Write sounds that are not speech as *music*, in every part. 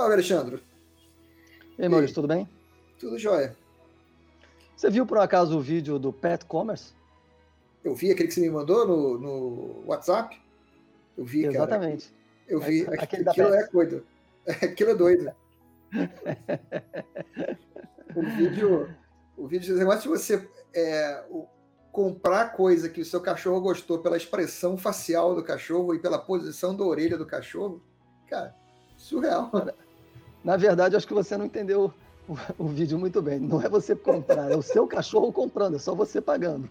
Salve, Alexandre. E aí, Maurício, tudo bem? Tudo jóia. Você viu por acaso o vídeo do Pet Commerce? Eu vi aquele que você me mandou no, no WhatsApp. Eu vi, Exatamente. cara. Eu vi. Aquele Aquilo, da aquilo é coisa. *laughs* Aquilo é doido. o vídeo. O vídeo, de você é, o- comprar coisa que o seu cachorro gostou pela expressão facial do cachorro e pela posição da orelha do cachorro, cara, surreal. *laughs* Na verdade, acho que você não entendeu o, o vídeo muito bem. Não é você comprar, é o seu cachorro comprando, é só você pagando.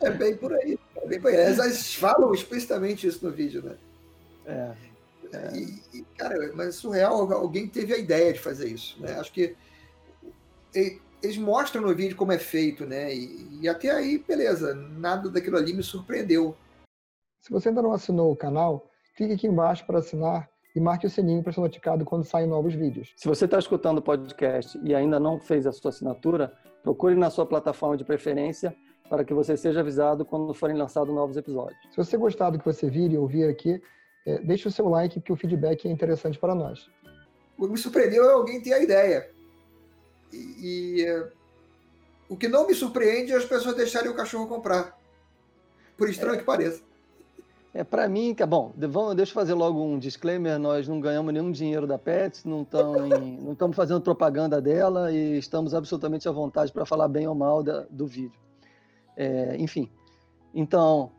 É bem por aí. É bem por aí. Elas falam explicitamente isso no vídeo, né? É. E, e, cara, mas é surreal, alguém teve a ideia de fazer isso, né? Acho que e- eles mostram no vídeo como é feito, né? E, e até aí, beleza, nada daquilo ali me surpreendeu. Se você ainda não assinou o canal, clique aqui embaixo para assinar e marque o sininho para ser notificado quando saem novos vídeos. Se você está escutando o podcast e ainda não fez a sua assinatura, procure na sua plataforma de preferência para que você seja avisado quando forem lançados novos episódios. Se você gostar do que você vir e ouvir aqui, eh, deixe o seu like, que o feedback é interessante para nós. O que me surpreendeu é alguém ter a ideia. E, e, é, o que não me surpreende é as pessoas deixarem o cachorro comprar. Por estranho que pareça. É para mim, que bom, vamos, deixa eu fazer logo um disclaimer, nós não ganhamos nenhum dinheiro da Pets, não estamos não estamos fazendo propaganda dela e estamos absolutamente à vontade para falar bem ou mal da- do vídeo. É, enfim, então,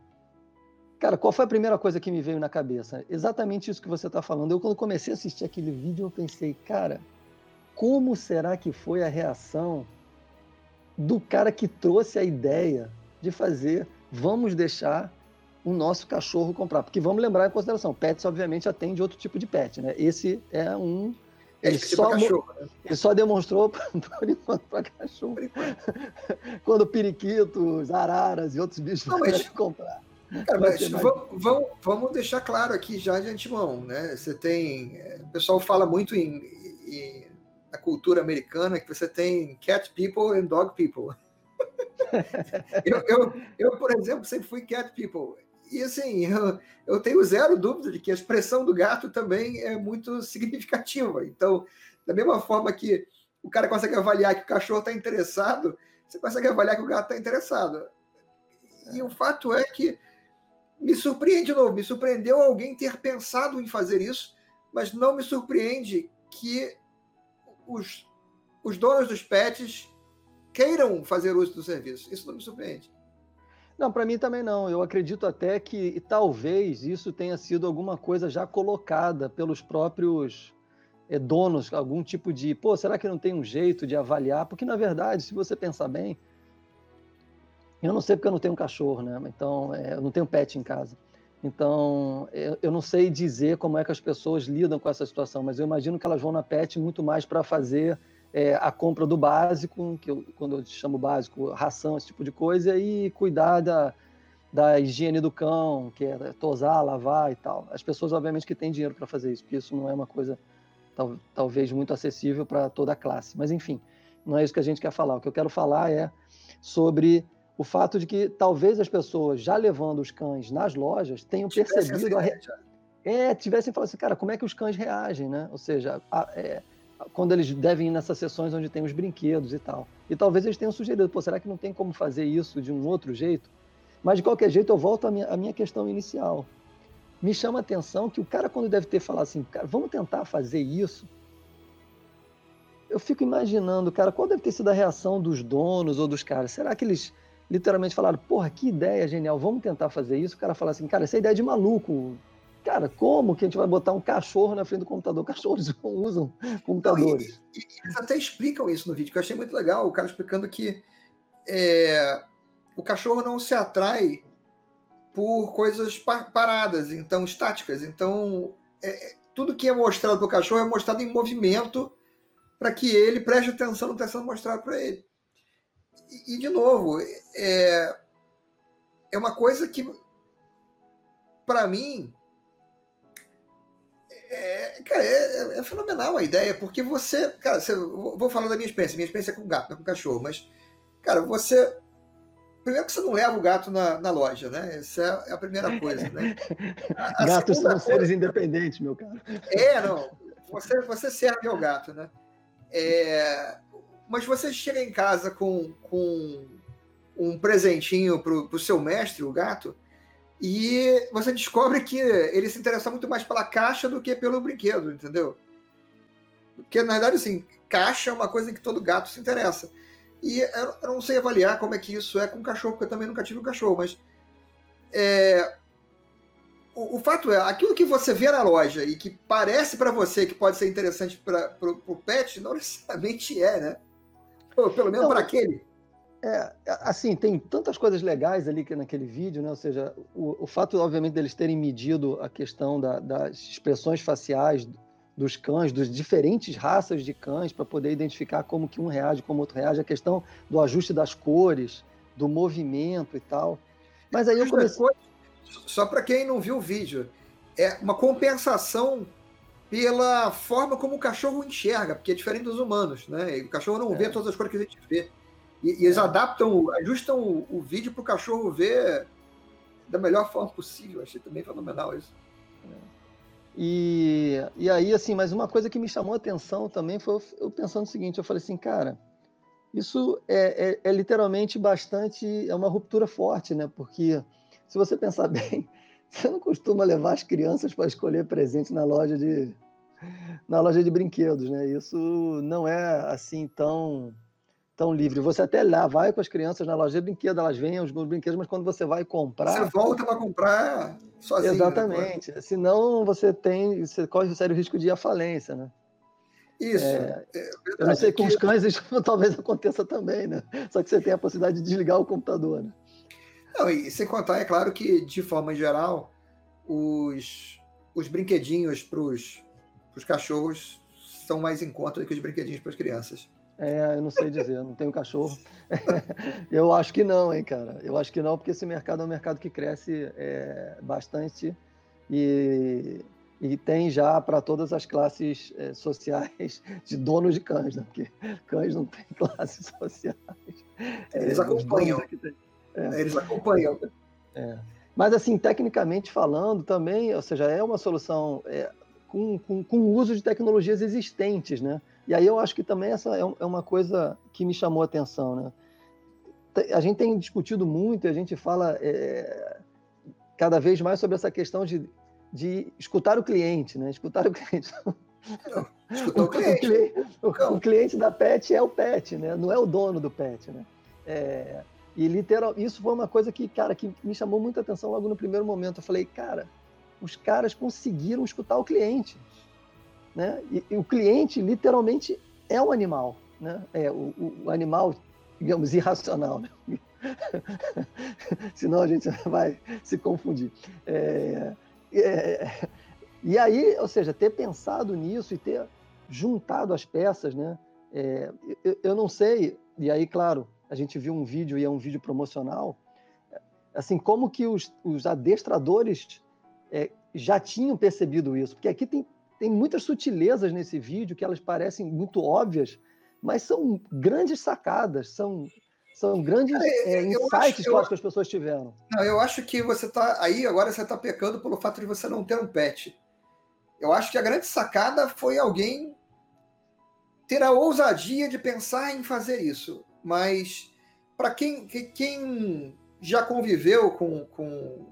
cara, qual foi a primeira coisa que me veio na cabeça? Exatamente isso que você está falando. Eu, quando comecei a assistir aquele vídeo, eu pensei, cara, como será que foi a reação do cara que trouxe a ideia de fazer, vamos deixar o nosso cachorro comprar? Porque vamos lembrar em consideração, pets obviamente atende outro tipo de pet, né? Esse é um É ele esqueci só, cachorro. Né? ele só demonstrou *laughs* para cachorro. *laughs* Quando periquitos, araras e outros bichos Não, mas- *laughs* comprar. Cara, Vai mas vamos, vamos deixar claro aqui já de antemão, né? Você tem. é, O pessoal fala muito em, em- na cultura americana que você tem cat people and dog people. eu, eu, eu, por exemplo, sempre fui cat people. E assim, eu, eu tenho zero dúvida de que a expressão do gato também é muito significativa. Então, da mesma forma que o cara consegue avaliar que o cachorro está interessado, você consegue avaliar que o gato está interessado. E o fato é que me surpreende de novo, me surpreendeu alguém ter pensado em fazer isso, mas não me surpreende que os, os donos dos pets queiram fazer uso do serviço. Isso não me surpreende. Não, para mim também não. Eu acredito até que talvez isso tenha sido alguma coisa já colocada pelos próprios eh, donos, algum tipo de, pô, será que não tem um jeito de avaliar? Porque na verdade, se você pensar bem, eu não sei porque eu não tenho um cachorro, né? Então, eh, eu não tenho pet em casa. Então, eu, eu não sei dizer como é que as pessoas lidam com essa situação, mas eu imagino que elas vão na pet muito mais para fazer é, a compra do básico, que eu, quando eu chamo básico, ração, esse tipo de coisa, e cuidar da, da higiene do cão, que é tosar, lavar e tal. As pessoas, obviamente, que têm dinheiro para fazer isso, porque isso não é uma coisa tal, talvez muito acessível para toda a classe. Mas, enfim, não é isso que a gente quer falar. O que eu quero falar é sobre o fato de que talvez as pessoas, já levando os cães nas lojas, tenham percebido a, re- é, tivessem falado assim, cara, como é que os cães reagem, né? Ou seja, a- é, quando eles devem ir nessas sessões onde tem os brinquedos e tal. E talvez eles tenham sugerido, pô, será que não tem como fazer isso de um outro jeito? Mas de qualquer jeito, eu volto à minha, à minha questão inicial. Me chama a atenção que o cara, quando deve ter falado assim, cara, vamos tentar fazer isso. Eu fico imaginando, cara, qual deve ter sido a reação dos donos ou dos caras? Será que eles literalmente falaram, porra, que ideia genial, vamos tentar fazer isso? O cara fala assim, cara, essa é ideia de maluco. Cara, como que a gente vai botar um cachorro na frente do computador? *laughs* Cachorros não usam computadores. Não, e, eles até explicam isso no vídeo, que eu achei muito legal, o cara explicando que é, o cachorro não se atrai por coisas paradas, então estáticas. Então, é, tudo que é mostrado para o cachorro é mostrado em movimento para que ele preste atenção no que está sendo mostrado para ele. E, e, de novo, é, é uma coisa que, para mim, é, cara, é, é, fenomenal a ideia, porque você, cara, você, vou falar da minha experiência, minha experiência é com gato, não com cachorro, mas, cara, você primeiro que você não leva o gato na, na loja, né? Essa é a primeira coisa, né? *laughs* A, a Gatos são coisa... seres independentes, meu caro. É, não. Você, você serve ao gato, né? É, mas você chega em casa com, com um presentinho para o seu mestre, o gato, e você descobre que ele se interessa muito mais pela caixa do que pelo brinquedo, entendeu? Porque, na verdade, assim, caixa é uma coisa em que todo gato se interessa. E eu não sei avaliar como é que isso é com cachorro, porque eu também nunca tive um cachorro, mas é, o, o, fato é, aquilo que você vê na loja e que parece para você que pode ser interessante para o pet, não necessariamente é, né? Ou, pelo menos para aquele. É, assim, tem tantas coisas legais ali que naquele vídeo, né? Ou seja, o, o fato, obviamente, deles terem medido a questão da, das expressões faciais dos cães, dos diferentes raças de cães, para poder identificar como que um reage, como outro reage, a questão do ajuste das cores, do movimento e tal. Mas aí eu comecei. Só para quem não viu o vídeo, é uma compensação pela forma como o cachorro enxerga, porque é diferente dos humanos, né? O cachorro não é. vê todas as cores que a gente vê. E, e eles é. adaptam, ajustam o, o vídeo para o cachorro ver da melhor forma possível. Achei também fenomenal isso. É. E, e aí, assim, mas uma coisa que me chamou a atenção também foi eu pensando o seguinte: eu falei assim, cara, isso é, é, é literalmente bastante. É uma ruptura forte, né? Porque se você pensar *laughs* bem, você não costuma levar as crianças para escolher presente na loja de na loja de brinquedos, né? Isso não é assim tão tão livre. Você até lá vai com as crianças na loja de brinquedos, elas vêm os brinquedos, mas quando você vai comprar. Você volta para comprar sozinho. Exatamente. Depois. Senão você tem. Você corre o sério risco de ir à falência, né? Isso. É, é eu não sei, com os cães isso *laughs* talvez aconteça também, né? Só que você tem a possibilidade de desligar o computador, né? Não, e sem contar, é claro que, de forma geral, os, os brinquedinhos para os cachorros são mais em conta do que os brinquedinhos para as crianças. É, eu não sei dizer, não tenho cachorro. *laughs* eu acho que não, hein, cara. Eu acho que não, porque esse mercado é um mercado que cresce é, bastante e, e tem já para todas as classes é, sociais de donos de cães, né? Porque cães não têm *laughs* classes sociais. Eles é, acompanham. É. Eles acompanham. É. Mas, assim, tecnicamente falando, também, ou seja, é uma solução é, com, com, com o uso de tecnologias existentes, né? E aí eu acho que também essa é, é uma coisa que me chamou a atenção, né? A gente tem discutido muito, e a gente fala é, cada vez mais sobre essa questão de, de escutar o cliente, né? Escutar o *laughs* cliente. Não, o, cliente. O, o, o, cliente da pet é o pet, né? Não é o dono do pet, né? É, e literal, isso foi uma coisa que, cara, que me chamou muita atenção logo no primeiro momento. Eu falei, cara, os caras conseguiram escutar o cliente. Né? E, e o cliente literalmente é o animal, né? É o, o animal, digamos, irracional. Né? *laughs* Senão a gente *laughs* vai se confundir. É, é, e aí, ou seja, ter pensado nisso e ter juntado as peças, né? É, eu, eu, não sei, e aí, claro, a gente viu um vídeo e é um vídeo promocional, assim, como que os, os adestradores é, já tinham percebido isso, porque aqui tem tem muitas sutilezas nesse vídeo que elas parecem muito óbvias, mas são grandes sacadas, são, são grandes é, é, insights acho, que, eu, acho que as pessoas tiveram. Não, eu acho que você está aí agora você está pecando pelo fato de você não ter um pet. Eu acho que a grande sacada foi alguém ter a ousadia de pensar em fazer isso. Mas para quem, quem já conviveu com, com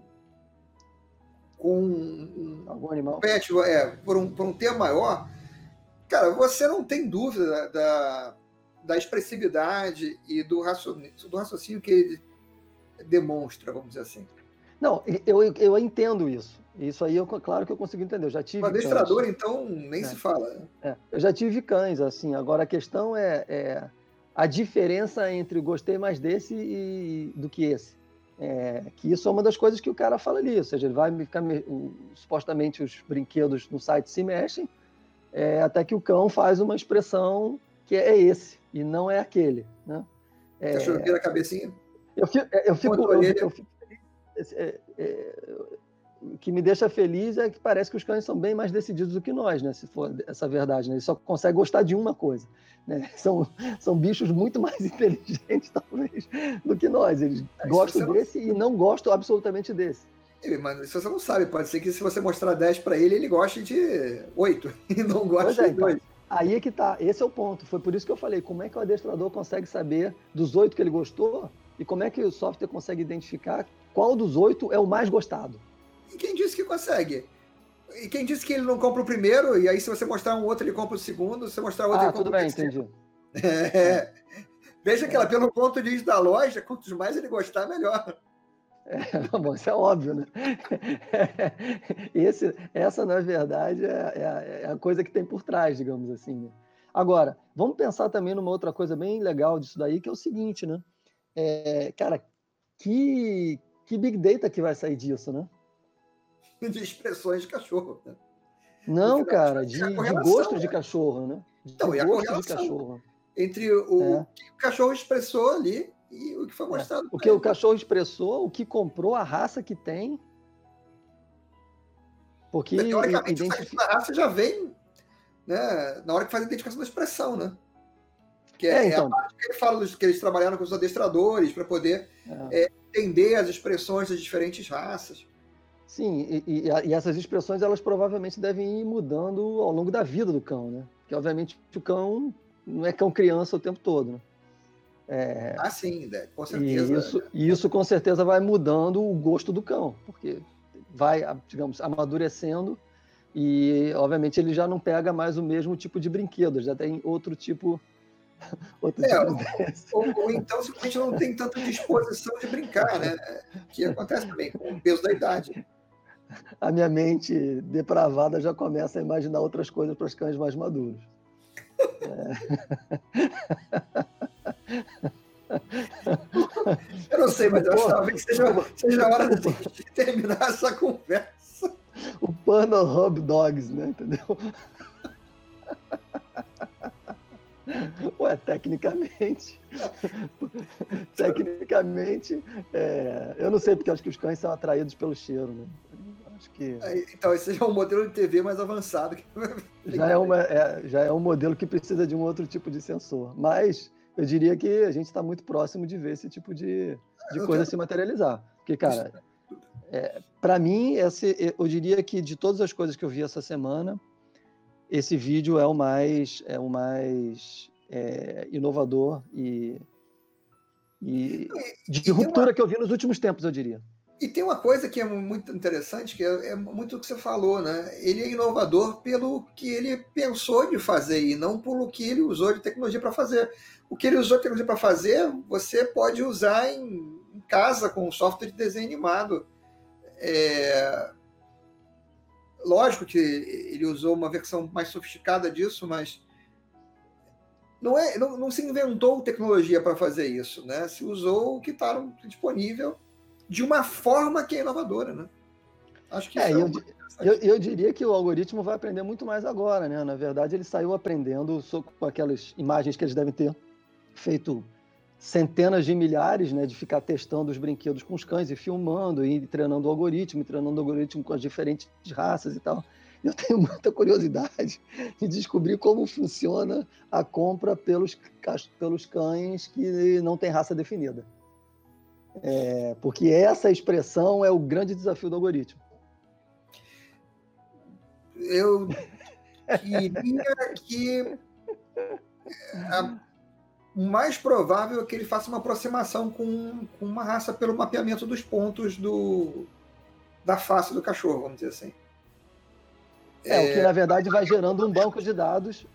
com um, algum animal pet, é, por um, por um tempo maior, cara, você não tem dúvida da, da expressividade e do raciocínio, do raciocínio que ele demonstra, vamos dizer assim. Não, eu, eu entendo isso. Isso aí, eu, claro que eu consigo entender. Eu já tive. Adestrador, cães. então, nem é. se fala. É. Eu já tive cães, assim. Agora a questão é, é, a diferença entre gostei mais desse e, do que esse. É, que isso é uma das coisas que o cara fala ali, ou seja, ele vai ficar supostamente os brinquedos no site se mexem, é, até que o cão faz uma expressão que é esse e não é aquele, né? É, Cachorro vira a cabecinha. Eu fico, é, eu fico, eu, eu fico é, é, o que me deixa feliz é que parece que os cães são bem mais decididos do que nós, né? Se for essa verdade, né? Eles só conseguem gostar de uma coisa, né? *laughs* São, são bichos muito mais *laughs* inteligentes, talvez, do que nós. Eles é, gostam desse não... e não gostam absolutamente desse. Mas isso você não sabe, pode ser que se você mostrar 10 para ele, ele goste de 8 *laughs* e não goste é, de 2. Então, aí é que tá, esse é o ponto. Foi por isso que eu falei, como é que o adestrador consegue saber dos 8 que ele gostou e como é que o software consegue identificar qual dos 8 é o mais gostado? E quem disse que consegue? E quem disse que ele não compra o primeiro, e aí se você mostrar um outro, ele compra o segundo, se você mostrar outro, ah, ele compra tudo o bem, entendi. *laughs* É. Veja que ela, pelo ponto de vista da loja, quantos mais ele gostar, melhor. É, *laughs* bom, isso é óbvio, né? *laughs* Esse, essa, na verdade, é, é, é, a coisa que tem por trás, digamos assim. Né? Agora, vamos pensar também numa outra coisa bem legal disso daí, que é o seguinte, né? É, cara, que, que big data que vai sair disso, né? *laughs* De expressões de cachorro. Né? Não, cara, de, de gosto né? de cachorro, né? De então, e a gosto de cachorro. Entre o é. que o cachorro expressou ali e o que foi é, mostrado. É. O que o cachorro expressou, o que comprou, a raça que tem. Porque. Teoricamente, identific... a raça já vem né, na hora que faz a identificação da expressão, né? Que é, é, então... é a parte que ele fala dos, que eles trabalharam com os adestradores para poder é. é. entender as expressões das diferentes raças. Sim, e, e, e, essas expressões elas provavelmente devem ir mudando ao longo da vida do cão, né? Porque obviamente o cão não é cão criança o tempo todo, né? É, ah, sim, né? com certeza. E isso, isso com certeza vai mudando o gosto do cão, porque vai, digamos, amadurecendo e, obviamente, ele já não pega mais o mesmo tipo de brinquedo, já tem outro tipo. *laughs* Outro é, tipo ou, ou, então simplesmente não tem tanta disposição de brincar, né? Que acontece também com o peso da idade. A minha mente depravada já começa a imaginar outras coisas para os cães mais maduros. É. Eu não sei, mas eu acho talvez seja, seja a hora de terminar essa conversa. O Pano Hub Dogs, né? Entendeu? Ué, tecnicamente. tecnicamente, é, eu não sei, porque acho que os cães são atraídos pelo cheiro, né? Acho que... Então, esse é um modelo de TV mais avançado. *laughs* já, é uma, é, já é um modelo que precisa de um outro tipo de sensor. Mas eu diria que a gente está muito próximo de ver esse tipo de, de coisa quero... se materializar. Porque, cara, é, para mim, esse, eu diria que de todas as coisas que eu vi essa semana, esse vídeo é o mais, é o mais é, inovador e, e de ruptura uma... que eu vi nos últimos tempos, eu diria. E tem uma coisa que é muito interessante, que é, é, muito o que você falou, né? Ele é inovador pelo que ele pensou de fazer e não pelo que ele usou de tecnologia para fazer. O que ele usou de tecnologia para fazer, você pode usar em, em, casa com software de desenho animado. É... Lógico que ele usou uma versão mais sofisticada disso, mas não, é, não, não se inventou tecnologia para fazer isso, né? Se usou o que estava disponível de uma forma que é inovadora, né? Acho que é, é eu, eu, eu, diria que o algoritmo vai aprender muito mais agora, né? Na verdade, ele saiu aprendendo com aquelas imagens que eles devem ter feito centenas de milhares, né, de ficar testando os brinquedos com os cães e filmando e treinando o algoritmo, e treinando o algoritmo com as diferentes raças e tal. Eu *laughs* tenho muita curiosidade de descobrir como funciona a compra pelos, pelos cães que não têm raça definida. É, porque essa expressão é o grande desafio do algoritmo. Eu queria que a, o mais provável é que ele faça uma aproximação com, com uma raça pelo mapeamento dos pontos do, da face do cachorro, vamos dizer assim. É, é, o que na verdade vai gerando um banco de dados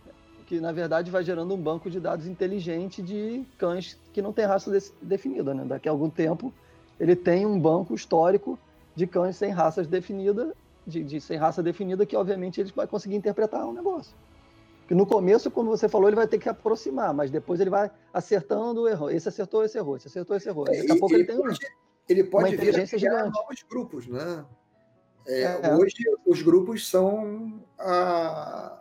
que na verdade vai gerando um banco de dados inteligente de cães que não tem raça definida, né? Daqui a algum tempo ele tem um banco histórico de cães sem raças definida, de, de sem raça definida, que obviamente ele vai conseguir interpretar o um negócio. Que no começo, como você falou, ele vai ter que aproximar, mas depois ele vai acertando o erro. Esse acertou, esse errou, esse acertou, esse errou. Daqui a pouco ele, ele tem pode, ele pode uma inteligência gigante. novos grupos, né? É, é. Hoje os grupos são a,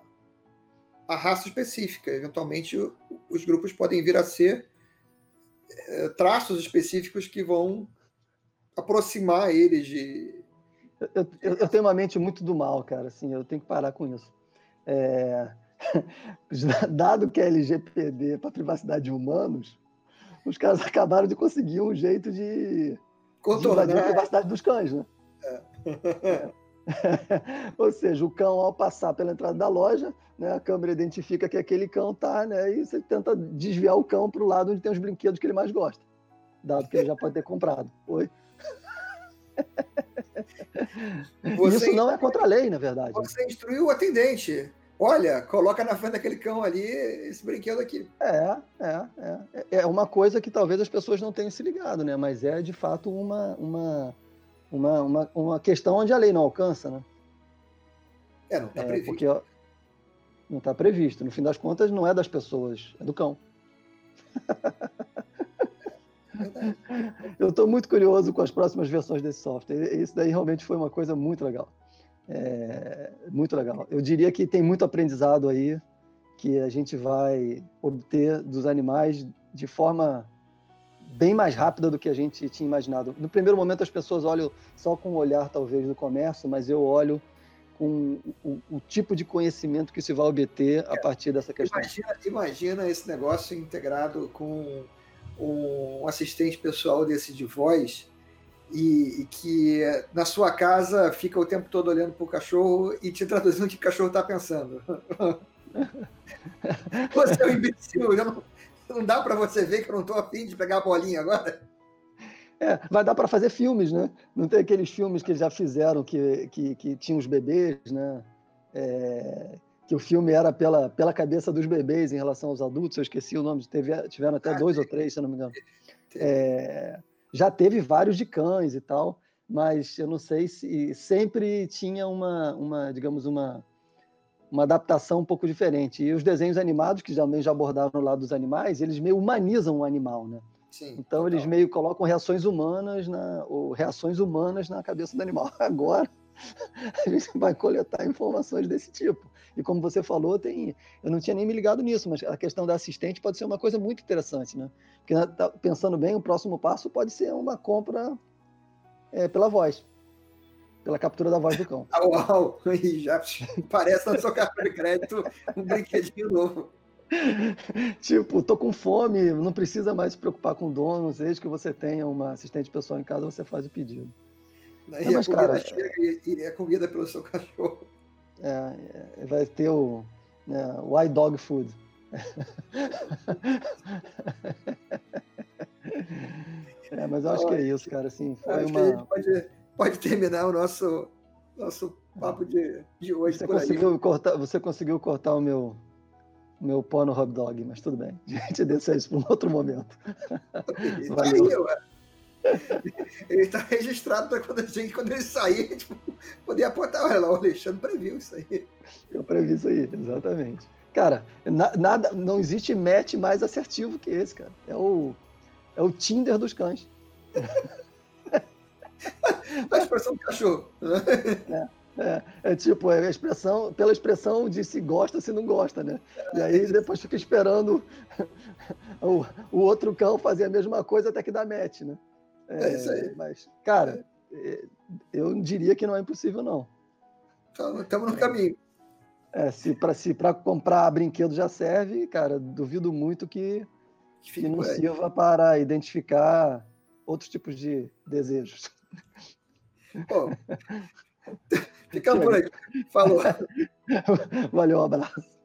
a raça específica. Eventualmente, os grupos podem vir a ser é, traços específicos que vão aproximar eles de, Eu, eu, eu, tenho uma mente muito do mal, cara. Assim, eu tenho que parar com isso. É... *laughs* Dado que é LGPD para privacidade de humanos, os caras *laughs* acabaram de conseguir um jeito de, Contornar. de a privacidade dos cães, né? É. É. *laughs* *laughs* Ou seja, o cão, ao passar pela entrada da loja, né, a câmera identifica que aquele cão está, né, e você tenta desviar o cão para o lado onde tem os brinquedos que ele mais gosta, dado que ele já pode ter comprado. Oi? *laughs* Você Isso não é contra a lei, na verdade. Você instruiu o atendente. Olha, coloca na frente daquele cão ali esse brinquedo aqui. É, é, é. É uma coisa que talvez as pessoas não tenham se ligado, né? Mas é de fato uma, uma, uma, uma, uma questão onde a lei não alcança, né? É, não está é, previsto. Porque, não está previsto. No fim das contas, não é das pessoas, é do cão. Eu estou muito curioso com as próximas versões desse software. Isso daí realmente foi uma coisa muito legal. É, muito legal. Eu diria que tem muito aprendizado aí que a gente vai obter dos animais de forma bem mais rápida do que a gente tinha imaginado. No primeiro momento as pessoas olham só com o olhar talvez do comércio, mas eu olho com o, o tipo de conhecimento que se vai obter a partir dessa questão. Imagina, imagina esse negócio integrado com um assistente pessoal desse de voz e, e, que na sua casa fica o tempo todo olhando para o cachorro e te traduzindo o que o cachorro está pensando. *laughs* você é um imbecil, não, não dá para você ver que eu não estou afim de pegar a bolinha agora? É, vai dar para fazer filmes, né? Não tem aqueles filmes que já fizeram que, que, que tinham os bebês, né? É, que o filme era pela, pela cabeça dos bebês em relação aos adultos, eu esqueci o nome, teve, tiveram até ah, dois ou três, se eu não me engano. É, já teve vários de cães e tal, mas eu não sei se sempre tinha uma, uma digamos, uma, uma adaptação um pouco diferente. E os desenhos animados, que também já abordaram o lado dos animais, eles meio humanizam o animal, né? Sim, então total. eles meio colocam reações humanas na, ou reações humanas na cabeça do animal. *laughs* Agora a gente vai coletar informações desse tipo. E como você falou, tem, eu não tinha nem me ligado nisso, mas a questão da assistente pode ser uma coisa muito interessante, né? Porque né, tá pensando bem, o próximo passo pode ser uma compra é, pela voz, pela captura da voz do cão. *laughs* Ah, uau! Já parece na sua carta de crédito um brinquedinho novo. tipo, tô com fome, não precisa mais se preocupar com donos, desde que você tenha uma assistente pessoal em casa, você faz o pedido. E mas, a comida cara, chega e é comida pelo seu cachorro. É, é, vai ter o, né, o iDog Food. *laughs* é, mas eu acho que é isso, cara. Assim, foi uma... a gente pode, pode terminar o nosso, nosso papo de, de hoje. Você conseguiu, cortar, você conseguiu cortar o meu, meu pó no hot dog, mas tudo bem. *laughs* A gente deixa isso para um outro momento. Valeu. Aí, *laughs* ele está registrado para quando, gente, quando ele sair, a gente poder apontar. Olha lá, o Alexandre previu isso aí. Eu previ isso aí, exatamente. Cara, na, nada, não existe match mais assertivo que esse, cara. É o, é o Tinder dos cães. *laughs* *laughs* a expressão do cachorro. É. É, é, tipo, é a expressão, pela expressão de se gosta, se não gosta, né? E aí depois fica esperando *laughs* o, o outro cão fazer a mesma coisa até que dá match, né? É, é isso aí. Mas, cara, é. eu diria que não é impossível, não. Estamos no caminho. É, se para se comprar brinquedo já serve, cara, duvido muito que, que, que não sirva para identificar outros tipos de desejos. Pô, *laughs* ficamos por aí. Falou. *laughs* Valeu, um abraço.